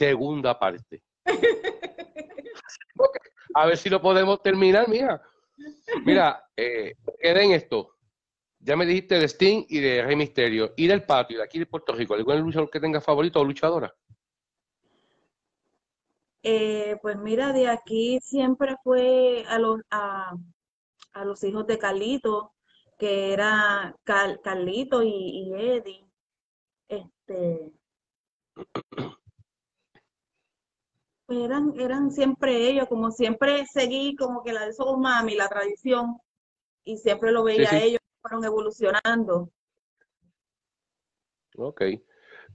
segunda parte. A ver si lo podemos terminar, mira. Mira, eh, esto. Ya me dijiste de Sting y de Rey Misterio. Y del patio, de aquí de Puerto Rico. ¿Algún luchador que tenga favorito o luchadora? Eh, pues mira, de aquí siempre fue a los, a, los hijos de Carlito, que era Carlito y, y Eddie. Este, eran, eran siempre ellos, como siempre seguí como que la de Soul Mami, la tradición, y siempre lo veía ellos, fueron evolucionando. Ok.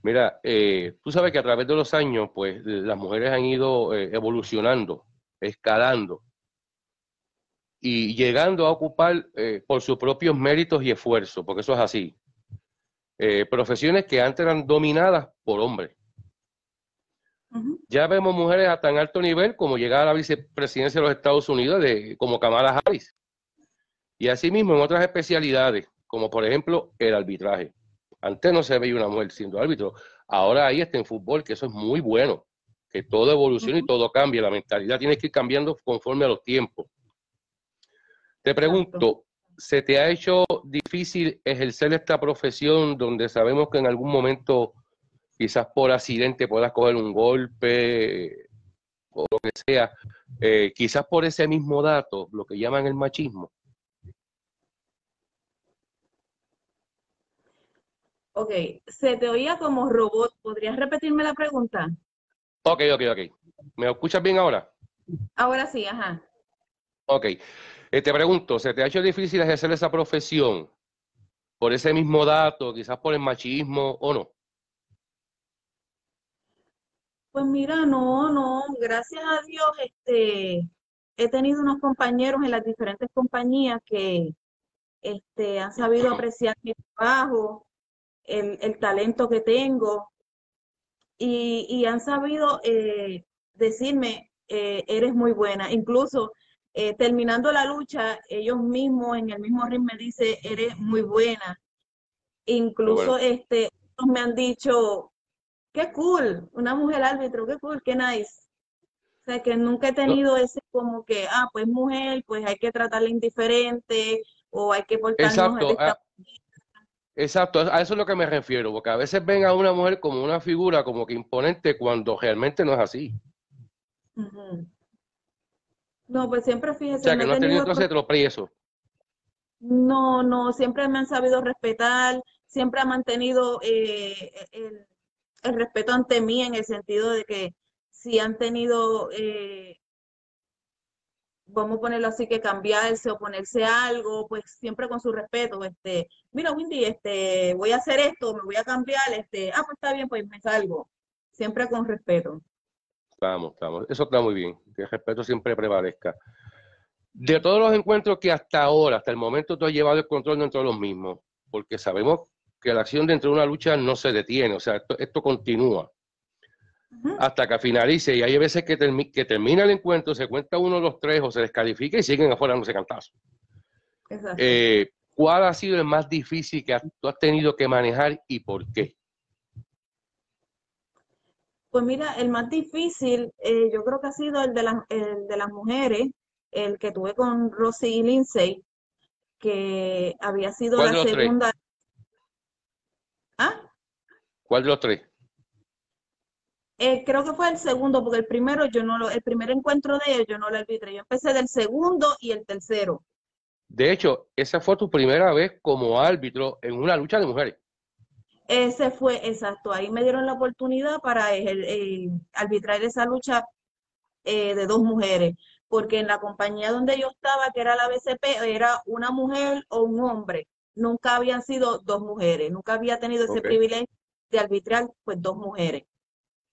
Mira, eh, tú sabes que a través de los años, pues las mujeres han ido eh, evolucionando, escalando y llegando a ocupar eh, por sus propios méritos y esfuerzos, porque eso es así. profesiones que antes eran dominadas por hombres. Ya vemos mujeres a tan alto nivel como llegar a la vicepresidencia de los Estados Unidos, de, como Kamala Harris. Y asimismo en otras especialidades, como por ejemplo el arbitraje. Antes no se veía una mujer siendo árbitro, ahora ahí está en fútbol, que eso es muy bueno, que todo evoluciona y todo cambia, la mentalidad tiene que ir cambiando conforme a los tiempos. Te pregunto, ¿se te ha hecho difícil ejercer esta profesión donde sabemos que en algún momento quizás por accidente puedas coger un golpe o lo que sea, eh, quizás por ese mismo dato, lo que llaman el machismo. Ok, se te oía como robot. ¿Podrías repetirme la pregunta? Ok, ok, ok. ¿Me escuchas bien ahora? Ahora sí, ajá. Ok. Eh, te pregunto, ¿se te ha hecho difícil ejercer esa profesión por ese mismo dato, quizás por el machismo o no? Pues mira, no, no, gracias a Dios, este, he tenido unos compañeros en las diferentes compañías que este, han sabido apreciar mi trabajo, el, talento que tengo y, han sabido eh, decirme, eh, eres muy buena. Incluso eh, terminando la lucha, ellos mismos en el mismo ring me dicen, eres muy buena. Incluso este, me han dicho, qué cool, una mujer árbitro, qué cool, qué nice. O sea, que nunca he tenido ese como que, ah, pues mujer, pues hay que tratarla indiferente o hay que portarnos exacto, a, exacto, a eso es lo que me refiero, porque a veces ven a una mujer como una figura como que imponente cuando realmente no es así. No, pues siempre fíjese. O sea, que no, has tenido entonces eso. No, no, siempre me han sabido respetar, siempre ha mantenido eh, el, el respeto ante mí en el sentido de que si han tenido, eh, vamos a ponerlo así, que cambiarse o ponerse algo, pues siempre con su respeto, este, mira Windy, este, voy a hacer esto, me voy a cambiar, este, ah, pues está bien, pues me salgo, siempre con respeto. Vamos, estamos, eso está muy bien, que el respeto siempre prevalezca. De todos los encuentros que hasta ahora, hasta el momento, tú has llevado el control dentro de los mismos, porque sabemos que la acción dentro de una lucha no se detiene, o sea, esto, continúa hasta que finalice. Y hay veces que, que termina el encuentro, se cuenta uno de los tres o se descalifica y siguen afuera no se cantazo. Eh, ¿Cuál ha sido el más difícil que tú has tenido que manejar y por qué? Pues mira, el más difícil eh, yo creo que ha sido el de, el de las mujeres, el que tuve con Rosy y Lindsay, que había sido la segunda. ¿Cuál de los tres? Eh, creo que fue el segundo, porque el primero yo no lo, el primer encuentro de ellos yo no lo arbitré. Yo empecé del segundo y el tercero. De hecho, esa fue tu primera vez como árbitro en una lucha de mujeres. Ese fue, exacto. Ahí me dieron la oportunidad para arbitrar esa lucha eh, de dos mujeres. Porque en la compañía donde yo estaba, que era la BCP, era una mujer o un hombre nunca habían sido dos mujeres, nunca había tenido ese privilegio de arbitrar pues dos mujeres.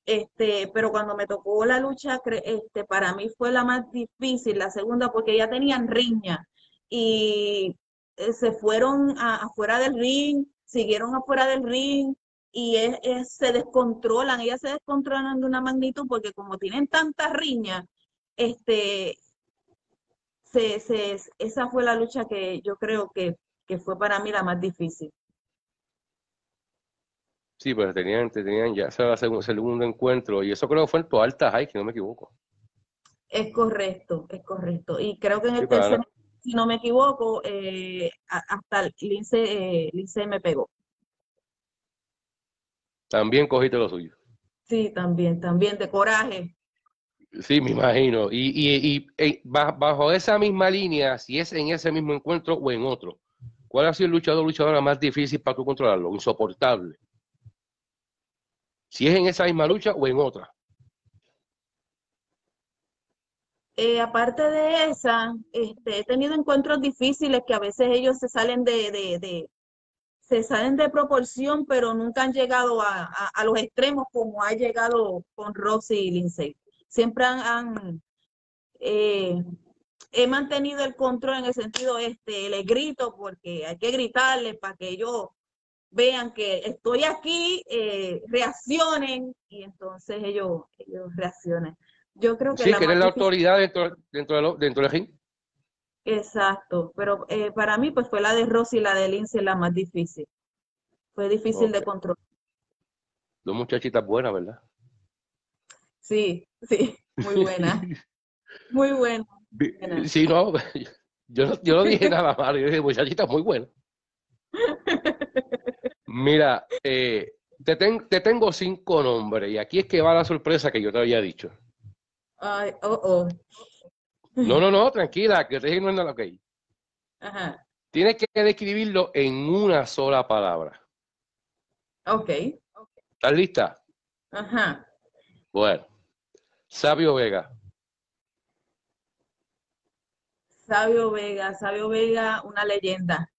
Este, pero cuando me tocó la lucha, este, para mí fue la más difícil, la segunda, porque ya tenían riña y eh, se fueron afuera del ring, siguieron afuera del ring y se descontrolan, ellas se descontrolan de una magnitud porque como tienen tanta riña, este, se, esa fue la lucha que yo creo que que fue para mí la más difícil. Sí, pero tenían, tenían ya ese segundo, segundo encuentro y eso creo que fue en tu alta high, si no me equivoco. Es correcto, es correcto. Y creo que en el tercer, si no me equivoco, eh, hasta Lince, eh, me pegó. También cogiste lo suyo. Sí, también, también, de coraje. Sí, me imagino. Y, y, y, eh, bajo esa misma línea, si es en ese mismo encuentro o en otro, ¿cuál ha sido el luchador o luchadora más difícil para tú controlarlo? Insoportable. Si es en esa misma lucha o en otra. Eh, aparte de esa, este, he tenido encuentros difíciles que a veces ellos se salen de, se salen de proporción, pero nunca han llegado a, los extremos como ha llegado con Roxy y Lindsay. Siempre han, eh, he mantenido el control en el sentido este, le grito porque hay que gritarle para que ellos vean que estoy aquí, eh, reaccionen y entonces ellos, ellos reaccionen. Yo creo que sí, que eres la autoridad dentro, dentro, de lo, dentro del ring. Exacto, pero eh, para mí pues fue la de Rosy y la de Lindsay la más difícil. Fue difícil de controlar. Dos muchachitas buenas, ¿verdad? Sí, sí, muy buena. muy buena. Sí, no, yo no, yo no dije nada malo, yo dije muchachitas muy buenas. Mira, eh, te, te tengo cinco nombres y aquí es que va la sorpresa que yo te había dicho. Ay, oh, oh. No, no, no, tranquila, que te no es nada ok. Ajá. Tienes que describirlo en una sola palabra. Ok. ¿Estás lista? Ajá. Bueno. Sabio Vega. Sabio Vega, Sabio Vega, una leyenda.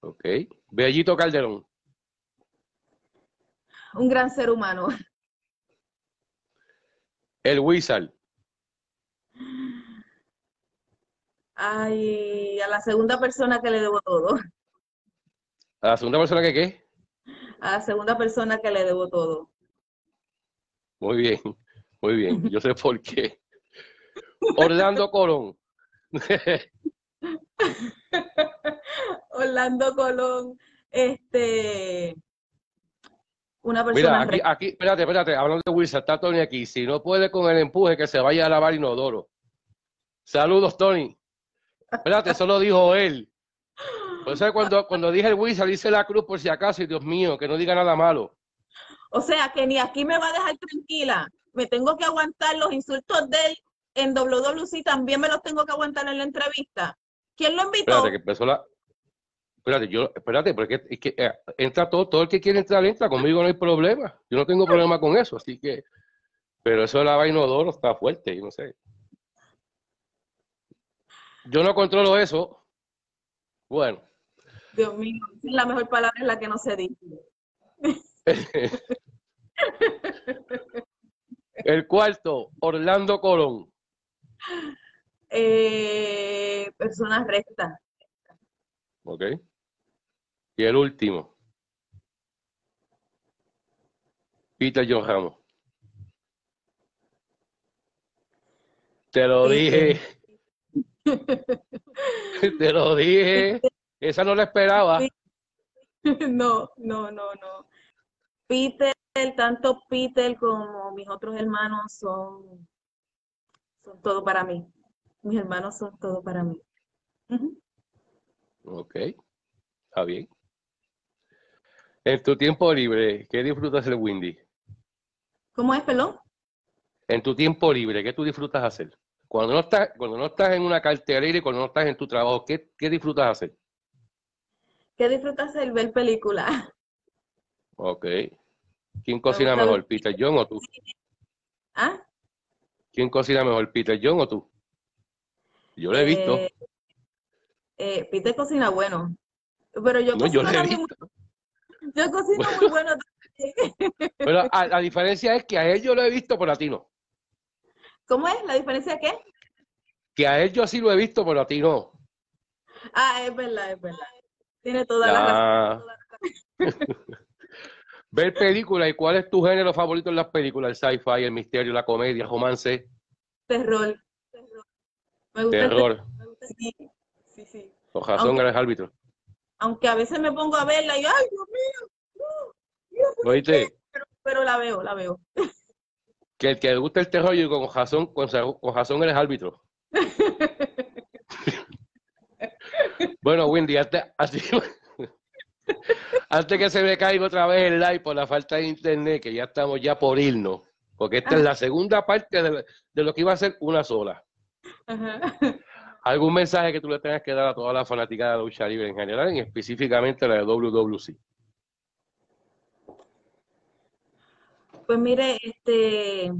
Ok. Bellito Calderón. Un gran ser humano. El Wizard. Ay, a la segunda persona que le debo todo. ¿A la segunda persona que qué? A la segunda persona que le debo todo. Muy bien, muy bien. Yo sé por qué. Orlando Colón. Orlando Colón. Este. Una persona. Mira, aquí, aquí, espérate, espérate, hablando de Wilson, está Tony aquí. Si no puede con el empuje, que se vaya a lavar inodoro. Saludos, Tony. Espérate, eso lo dijo él. O sea, cuando, cuando dije el Wilson, dice la cruz por si acaso, y Dios mío, que no diga nada malo. O sea, que ni aquí me va a dejar tranquila. Me tengo que aguantar los insultos de él en WWC, también me los tengo que aguantar en la entrevista. ¿Quién lo invitó? Espérate, que empezó la, espérate, yo, espérate, porque es que eh, entra todo, todo el que quiere entrar, entra, conmigo no hay problema. Yo no tengo problema con eso, así que, pero eso de la vaina odoro está fuerte, yo no sé. Yo no controlo eso. Bueno. Dios mío, la mejor palabra es la que no se dice. el cuarto, Orlando Colón. Eh, personas rectas. Ok. Y el último. Peter John Ramos. Te lo dije. Te lo dije. Esa no la esperaba. No, no, no, no. Peter, tanto Peter como mis otros hermanos son, son todo para mí. Mis hermanos son todo para mí. Ok, está bien. En tu tiempo libre, ¿qué disfrutas el Windy? ¿Cómo es, pelón? En tu tiempo libre, ¿qué tú disfrutas hacer? Cuando no estás, cuando no estás en una cartelera y cuando no estás en tu trabajo, ¿qué, qué disfrutas hacer? ¿Qué disfrutas hacer? Ver películas. Ok. ¿Quién cocina mejor, Peter John o tú? ¿Ah? ¿Quién cocina mejor, Peter John o tú? Yo lo he visto. Eh, eh, Peter cocina bueno. Pero yo cocino yo, he visto. Yo cocino muy bueno Pero la diferencia es que a él yo lo he visto, por a ti no. ¿Cómo es? ¿La diferencia de qué? Que a él yo sí lo he visto, pero a ti no. Ah, es verdad, es verdad. Tiene toda la razón. Ver películas y cuál es tu género favorito en las películas, el sci-fi, el misterio, la comedia, romance. Terror. Me gusta terror. Sí, sí, sí. razón eres árbitro. Aunque a veces me pongo a verla y ¡ay, Dios mío! ¿Oíste? Pero, pero la veo, la veo. Que el que le gusta el terror y con razón, con, con razón eres árbitro. bueno, Wendy, antes, antes que se me caiga otra vez el live por la falta de internet, que ya estamos ya por irnos, porque esta es la segunda parte de, lo que iba a ser una sola. ¿Algún mensaje que tú le tengas que dar a toda la fanática de la lucha libre en general, y específicamente la de WWC? Pues mire, este,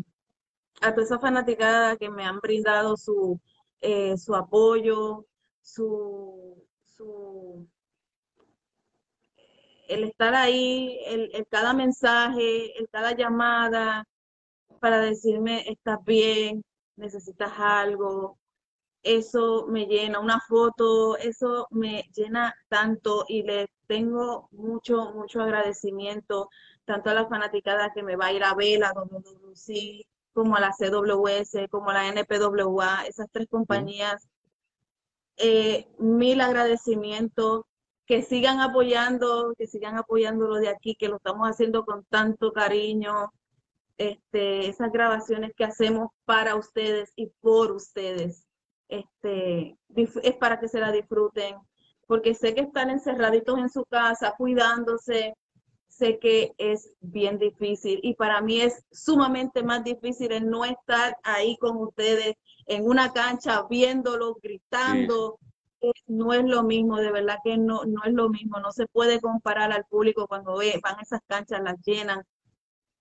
a toda esa fanaticada que me han brindado su, eh, su apoyo, su, su, el estar ahí, el, el, cada mensaje, el cada llamada para decirme, estás bien, necesitas algo, eso me llena, una foto, eso me llena tanto y le tengo mucho, mucho agradecimiento tanto a la fanaticada que me va a ir a ver, a WWC, como a la CWS, como a la NPWA, esas tres compañías. Eh, mil agradecimientos, que sigan apoyando, que sigan apoyando lo de aquí, que lo estamos haciendo con tanto cariño. Este, esas grabaciones que hacemos para ustedes y por ustedes, este, es para que se la disfruten, porque sé que están encerraditos en su casa, cuidándose, sé que es bien difícil y para mí es sumamente más difícil el no estar ahí con ustedes en una cancha viéndolo, gritando. No es lo mismo, de verdad que no, no es lo mismo. No se puede comparar al público cuando ve, van a esas canchas, las llenan.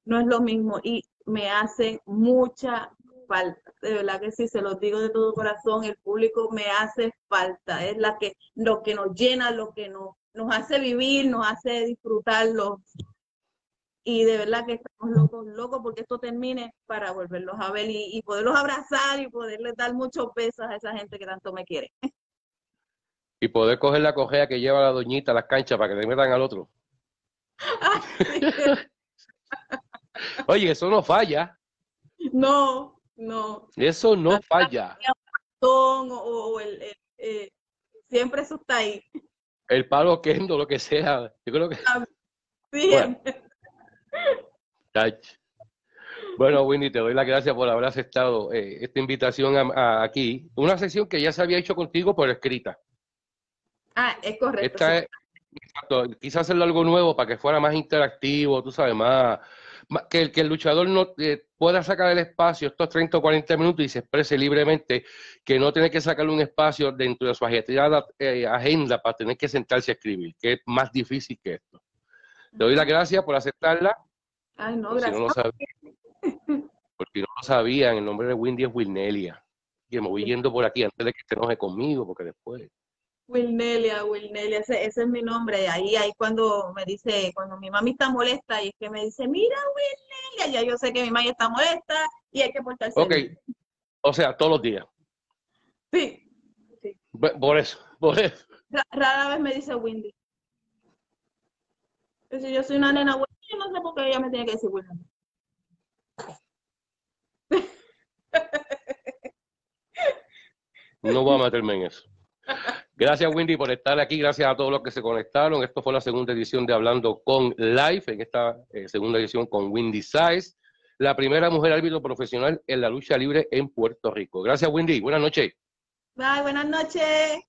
No es lo mismo y me hace mucha falta. De verdad que sí, se los digo de todo corazón, el público me hace falta. Es la que, lo que nos llena, lo que nos nos hace vivir, nos hace disfrutarlo. Y de verdad que estamos locos, locos porque esto termine para volverlos a ver y, poderlos abrazar y poderles dar muchos besos a esa gente que tanto me quiere. Y poder coger la cojea que lleva la doñita a las canchas para que le metan al otro. Oye, eso no falla. No, no. Eso no falla. O, el, eh, siempre eso está ahí el palo quendo, lo que sea. Yo creo que. Bueno, Winnie, te doy las gracias por haber aceptado eh, esta invitación aquí. Una sesión que ya se había hecho contigo por escrita. Ah, es correcto. Esta es, quise hacerlo algo nuevo para que fuera más interactivo, tú sabes, más, que, que el luchador no eh, pueda sacar el espacio estos 30 o 40 minutos y se exprese libremente, que no tiene que sacarle un espacio dentro de su eh, agenda para tener que sentarse a escribir, que es más difícil que esto. Te doy las gracias por aceptarla. Ay, no, gracias. porque no lo sabían, el nombre de Windy es Wilnelia. Y me voy yendo por aquí antes de que te enoje conmigo, porque después. Wilnelia, Wilnelia, ese, ese, es mi nombre. Ahí, ahí cuando me dice, cuando mi mami está molesta y es que me dice, mira Wilnelia, ya yo sé que mi mami está molesta y hay que portarse. Ok, o sea, todos los días. Sí. Por eso, por eso. Rara vez me dice Windy. Si yo soy una nena buena, yo no sé por qué ella me tiene que decir Windy. No voy a meterme en eso. Gracias, Wendy, por estar aquí. Gracias a todos los que se conectaron. Esto fue la segunda edición de Hablando con Live, en esta eh, segunda edición con Wendy Size, la primera mujer árbitro profesional en la lucha libre en Puerto Rico. Gracias, Wendy. Buenas noches. Bye, buenas noches.